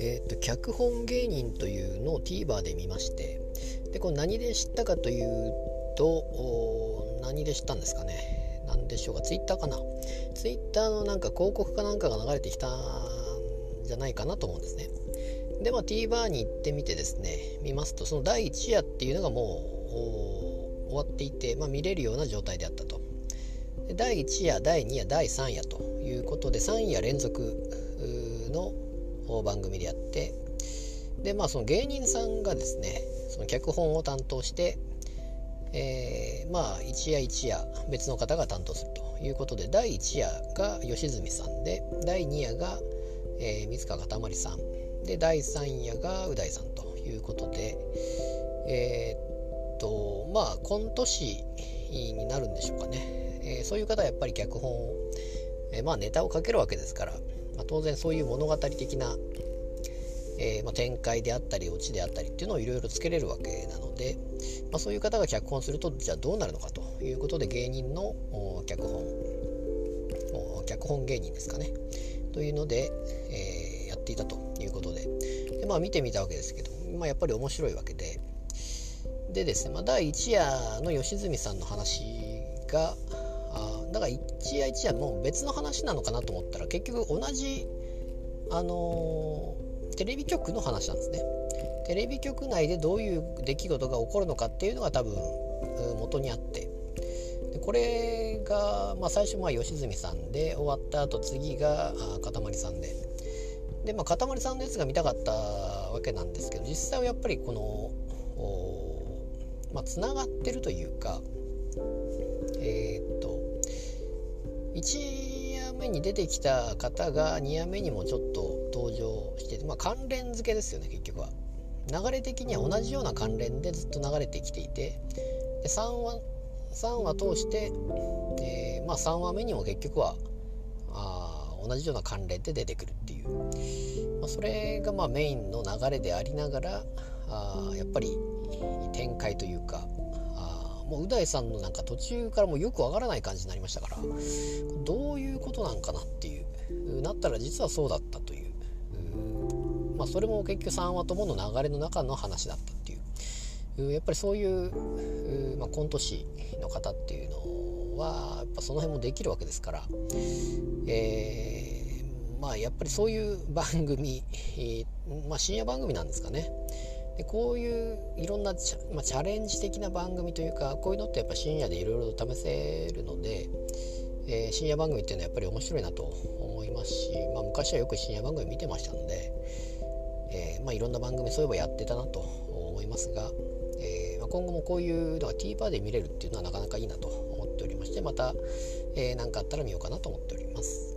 えーと、脚本芸人というのを TVer で見ましてでこれ何で知ったかというと何で知ったんですかね。何でしょうか。Twitter かな。Twitter のなんか広告かなんかが流れてきたんじゃないかなと思うんですね。でまあ TVer に行ってみてですね見ますとその第1夜っていうのがもう終わっていて、まあ、見れるような状態であったと。第1夜第2夜第3夜ということで3夜連続の番組でやってでまあその芸人さんがですねその脚本を担当して、えー、まあ一夜一夜別の方が担当するということで第1夜が吉住さんで第2夜が、えー、水川かたまりさん。で第3夜がう大さんということでえー、っとまあコント師になるんでしょうかね、えー、そういう方はやっぱり脚本を、えー、まあネタをかけるわけですからまあ、当然そういう物語的な、えー、まあ、展開であったりオチであったりっていうのをいろいろつけれるわけなので、まあ、そういう方が脚本するとじゃあどうなるのかということで芸人の脚本脚本芸人ですかね。というので、え、やっていたということで。で、まあ、見てみたわけですけど、まあ、やっぱり面白いわけで。でですね、まあ、第1夜の吉住さんの話があだから一夜一夜もう別の話なのかなと思ったら結局同じあのー、テレビ局の話なんですね。テレビ局内でどういう出来事が起こるのかっていうのが多分元にあって。でこれが、まあ、最初まあ吉住さんで終わった後次がかたまりさんで。でまあかたまりさんのやつが見たかったわけなんですけど実際はやっぱりこのまあがってるというかえー、1夜目に出てきた方が2夜目にもちょっと登場してまあ、関連付けですよね結局は。流れ的には同じような関連でずっと流れてきていて。で3話 ,3 話通して、えー、まあ、3話目にも結局はあ同じような関連で出てくるっていう、まあ、それがまメインの流れでありながらあやっぱり展開というかもうう大さんのなんか途中からもうよくわからない感じになりましたからどういうことなんかなっていう。なったら実はそうだったという。まあそれも結局3話ともの流れの中の話だったっていう。やっぱりそういう、まあ、コント師の方っていうのはやっぱその辺もできるわけですから、えー、まあやっぱりそういう番組、まあ、深夜番組なんですかね。でこういういろんなチャ,、まあ、チャレンジ的な番組というかこういうのってやっぱ深夜でいろいろと試せるので、えー、深夜番組っていうのはやっぱり面白いなと思いますし、まあ、昔はよく深夜番組見てましたので、えー、まあ、いろんな番組そういえばやってたなと思いますが、えー、ま今後もこういうのが TVer で見れるっていうのはなかなかいいなと思っておりましてまた何、えー、かあったら見ようかなと思っております。